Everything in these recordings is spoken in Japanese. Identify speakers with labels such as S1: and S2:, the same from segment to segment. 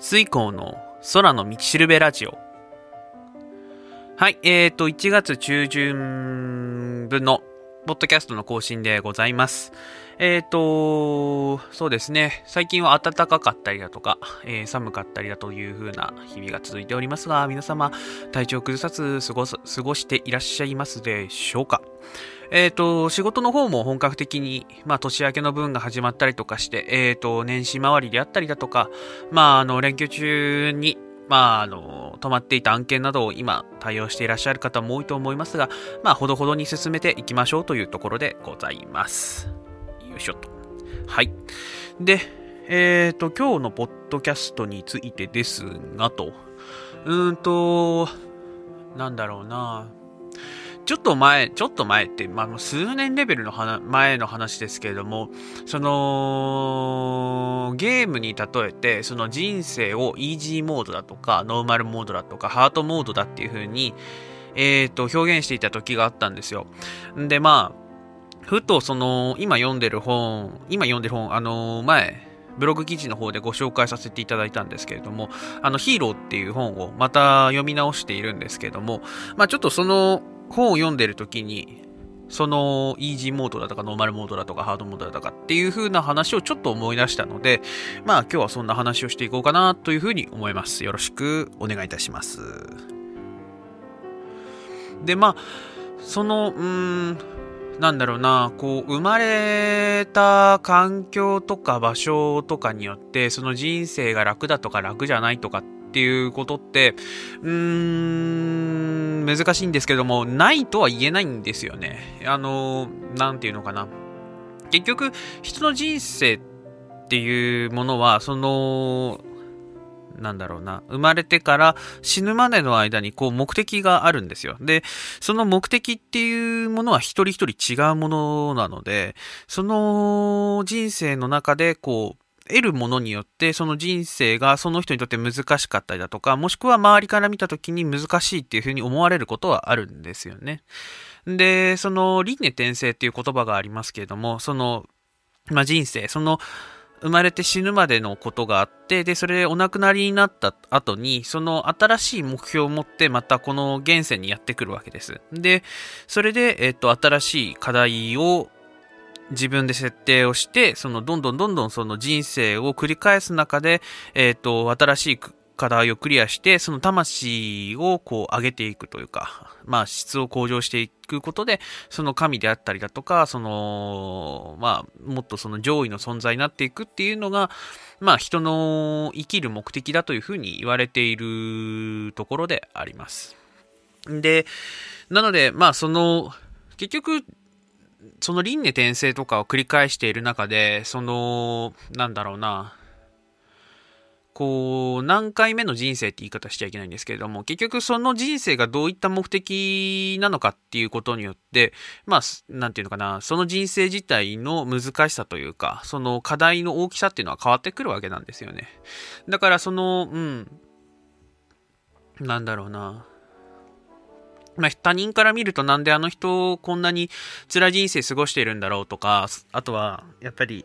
S1: 水光の空の道しるべラジオ。はい、えーと、1月中旬分のポッドキャストの更新でございます。えーと、そうですね、最近は暖かかったりだとか、えー、寒かったりだという風な日々が続いておりますが、皆様、体調を崩さず過ごす過ごしていらっしゃいますでしょうか？えっ、ー、と、仕事の方も本格的に、まあ、年明けの分が始まったりとかして、えっ、と、年始回りであったりだとか、まあ、あの、連休中に、まあ、あの、止まっていた案件などを今対応していらっしゃる方も多いと思いますが、まあ、ほどほどに進めていきましょうというところでございます。よいしょと。はい。で、えっ、ー、と、今日のポッドキャストについてですが、と。うーんと、なんだろうな。ちょっと前、ちょっと前って、まあ、数年レベルの前の話ですけれども、その、ゲームに例えて、その人生をイージーモードだとか、ノーマルモードだとか、ハートモードだっていう風に、えっ、ー、と、表現していた時があったんですよ。で、まあ、ふとその、今読んでる本、今読んでる本、あの、前、ブログ記事の方でご紹介させていただいたんですけれども、あの、ヒーローっていう本をまた読み直しているんですけれども、まあちょっとその、本を読んでる時に、そのイージーモードだとかノーマルモードだとかハードモードだとかっていう風な話をちょっと思い出したので、まあ今日はそんな話をしていこうかなという風に思います。よろしくお願いいたします。で、まあ、その、うん、なんだろうな、こう、生まれた環境とか場所とかによって、その人生が楽だとか楽じゃないとかっていうことって、うーん、難しいんですけども、ないとは言えないんですよね。あの、なんていうのかな。結局、人の人生っていうものは、その、なんだろうな、生まれてから死ぬまでの間にこう目的があるんですよ。で、その目的っていうものは一人一人違うものなので、その人生の中でこう、得るものによって、その人生がその人にとって難しかったりだとか、もしくは周りから見た時に難しいっていうふうに思われることはあるんですよね。で、その、輪廻転生っていう言葉がありますけれども、その、まあ、人生、その、生まれて死ぬまでのことがあって、で、それでお亡くなりになった後に、その新しい目標を持ってまたこの現世にやってくるわけです。で、それで、えっと、新しい課題を自分で設定をして、そのどんどんどんどんその人生を繰り返す中で、えっ、ー、と、新しい課題をクリアして、その魂をこう上げていくというか、まあ質を向上していくことで、その神であったりだとか、その、まあもっとその上位の存在になっていくっていうのが、まあ人の生きる目的だというふうに言われているところであります。で、なので、まあその、結局その輪廻転生とかを繰り返している中で、その、なんだろうな、こう、何回目の人生って言い方しちゃいけないんですけれども、結局その人生がどういった目的なのかっていうことによって、まあ、なんていうのかな、その人生自体の難しさというか、その課題の大きさっていうのは変わってくるわけなんですよね。だからその、うん、なんだろうな、まあ、他人から見るとなんであの人こんなに辛い人生過ごしているんだろうとか、あとは、やっぱり、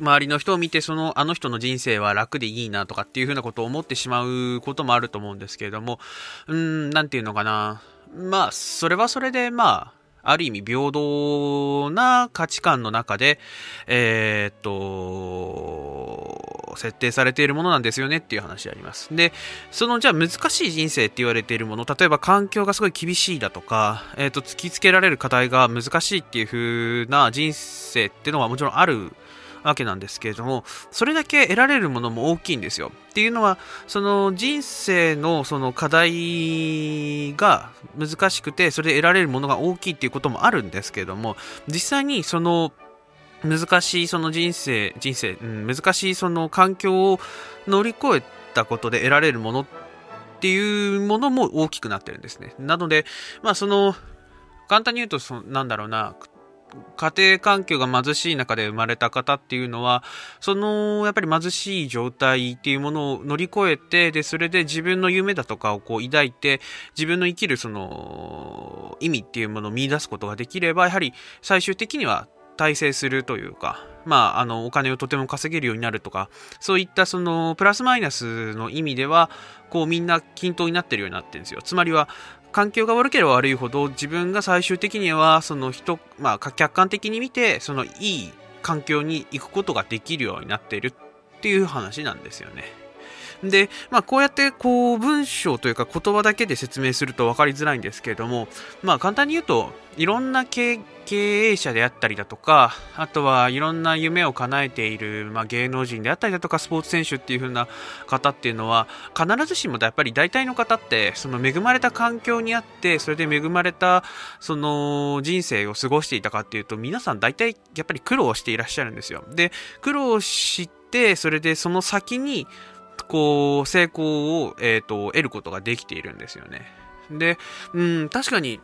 S1: 周りの人を見て、その、あの人の人生は楽でいいなとかっていうふうなことを思ってしまうこともあると思うんですけれども、うん、なんていうのかな。まあ、それはそれで、まあ、ある意味平等な価値観の中で、えー、っと、設定されているものなんですよねっていう話であります。で、そのじゃあ難しい人生って言われているもの、例えば環境がすごい厳しいだとか、えー、っと、突きつけられる課題が難しいっていう風な人生っていうのはもちろんあるわけなんですけれども、それだけ得られるものも大きいんですよ。っていうのは、その人生のその課題が難しくて、それで得られるものが大きいっていうこともあるんですけれども、実際にその難しいその人生、人生、うん、難しいその環境を乗り越えたことで得られるものっていうものも大きくなってるんですね。なので、まあその、簡単に言うとそ、なんだろうな、家庭環境が貧しい中で生まれた方っていうのは、その、やっぱり貧しい状態っていうものを乗り越えて、で、それで自分の夢だとかをこう抱いて、自分の生きるその、意味っていうものを見出すことができれば、やはり最終的には大成するというか、まあ、あの、お金をとても稼げるようになるとか、そういったその、プラスマイナスの意味では、こう、みんな均等になってるようになってるんですよ。つまりは、環境が悪ければ悪いほど、自分が最終的には、その人、まあ、客観的に見て、その、いい環境に行くことができるようになっているっていう話なんですよね。で、まあ、こうやってこう文章というか言葉だけで説明すると分かりづらいんですけれども、まあ、簡単に言うといろんな経営者であったりだとかあとはいろんな夢を叶えている、まあ、芸能人であったりだとかスポーツ選手っていう風な方っていうのは必ずしもやっぱり大体の方ってその恵まれた環境にあってそれで恵まれたその人生を過ごしていたかっていうと皆さん大体やっぱり苦労していらっしゃるんですよ。で苦労してそれでその先にこう、成功を、えっ、ー、と、得ることができているんですよね。で、うん、確かに、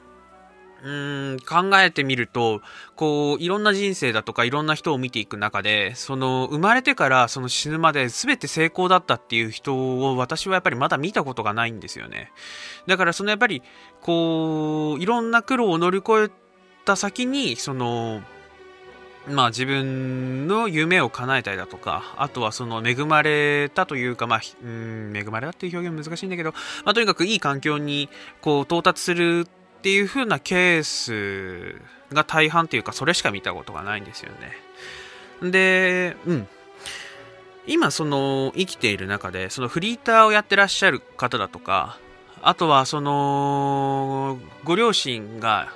S1: うん、考えてみると、こう、いろんな人生だとかいろんな人を見ていく中で、その、生まれてからその死ぬまで全て成功だったっていう人を私はやっぱりまだ見たことがないんですよね。だからそのやっぱり、こう、いろんな苦労を乗り越えた先に、その、まあ自分の夢を叶えたりだとか、あとはその恵まれたというか、まあ、うん、恵まれたっていう表現難しいんだけど、まあとにかくいい環境にこう到達するっていう風なケースが大半っていうか、それしか見たことがないんですよね。で、うん。今その生きている中で、そのフリーターをやってらっしゃる方だとか、あとはそのご両親が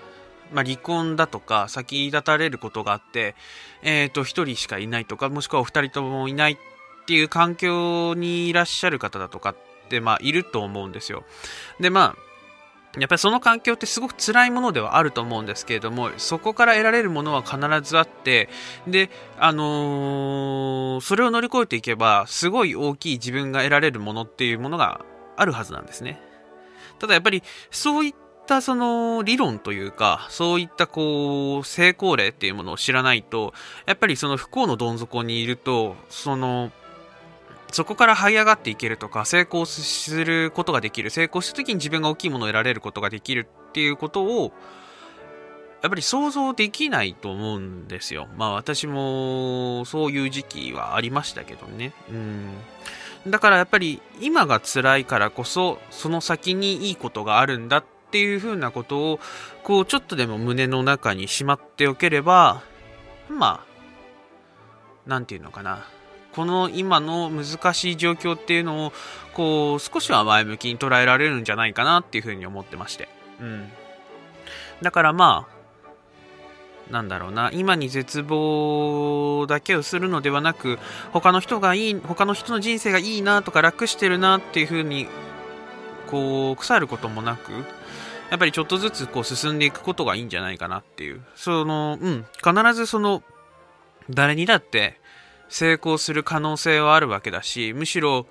S1: まあ、離婚だとか先立たれることがあって、え、ー、と、一人しかいないとか、もしくはお二人ともいないっていう環境にいらっしゃる方だとかって、まあ、いると思うんですよ。で、まあ、やっぱりその環境ってすごく辛いものではあると思うんですけれども、そこから得られるものは必ずあって、で、あのー、それを乗り越えていけば、すごい大きい自分が得られるものっていうものがあるはずなんですね。ただやっぱり、そういっったその理論というか、そういったこう、成功例っていうものを知らないと、やっぱりその不幸のどん底にいると、その、そこから這い上がっていけるとか、成功することができる、成功した時に自分が大きいものを得られることができるっていうことを、やっぱり想像できないと思うんですよ。まあ私もそういう時期はありましたけどね。うん。だからやっぱり今が辛いからこそ、その先にいいことがあるんだっっていう風なことを、こう、ちょっとでも胸の中にしまっておければ、まあ、なんていうのかな。この今の難しい状況っていうのを、こう、少しは前向きに捉えられるんじゃないかなっていう風に思ってまして。うん。だからまあ、なんだろうな、今に絶望だけをするのではなく、他の人がいい、他の人の人生がいいなとか楽してるなっていう風に、こう、腐ることもなく、やっぱりちょっとずつこう進んでいくことがいいんじゃないかなっていう。その、うん、必ずその、誰にだって成功する可能性はあるわけだし、むしろ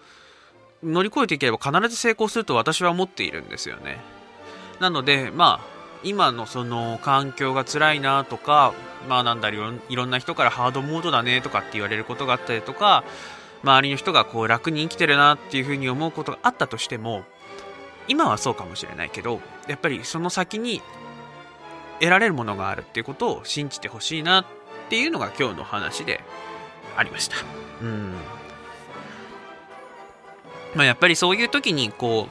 S1: 乗り越えていければ必ず成功すると私は思っているんですよね。なので、まあ、今のその環境が辛いなとか、まあなんだろいろんな人からハードモードだねとかって言われることがあったりとか、周りの人がこう楽に生きてるなっていうふうに思うことがあったとしても、今はそうかもしれないけどやっぱりその先に得られるものがあるっていうことを信じてほしいなっていうのが今日の話でありました。うん。まあやっぱりそういう時にこ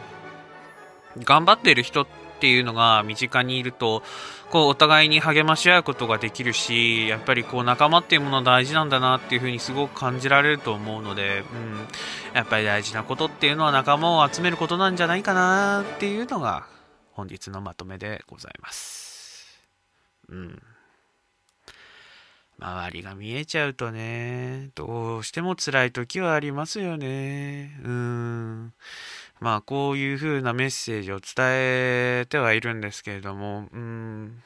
S1: う頑張ってる人ってっていうのが身近にいるとこうお互いに励まし合うことができるしやっぱりこう仲間っていうものは大事なんだなっていうふうにすごく感じられると思うので、うん、やっぱり大事なことっていうのは仲間を集めることなんじゃないかなっていうのが本日のまとめでございます。うん周りが見えちゃうとね、どうしても辛い時はありますよね。うん。まあ、こういう風なメッセージを伝えてはいるんですけれども、うん。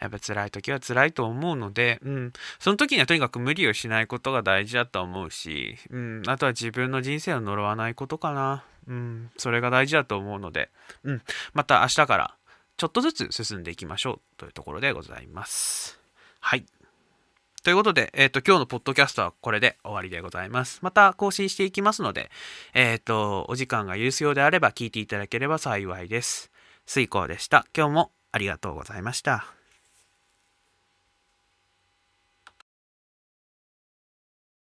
S1: やっぱ辛い時は辛いと思うので、うん。その時にはとにかく無理をしないことが大事だと思うし、うん。あとは自分の人生を呪わないことかな。うん。それが大事だと思うので、うん。また明日からちょっとずつ進んでいきましょうというところでございます。はい。ということで、えっ、ー、と、今日のポッドキャストはこれで終わりでございます。また更新していきますので、えっ、ー、と、お時間が許すようであれば聞いていただければ幸いです。水耕でした。今日もありがとうございました。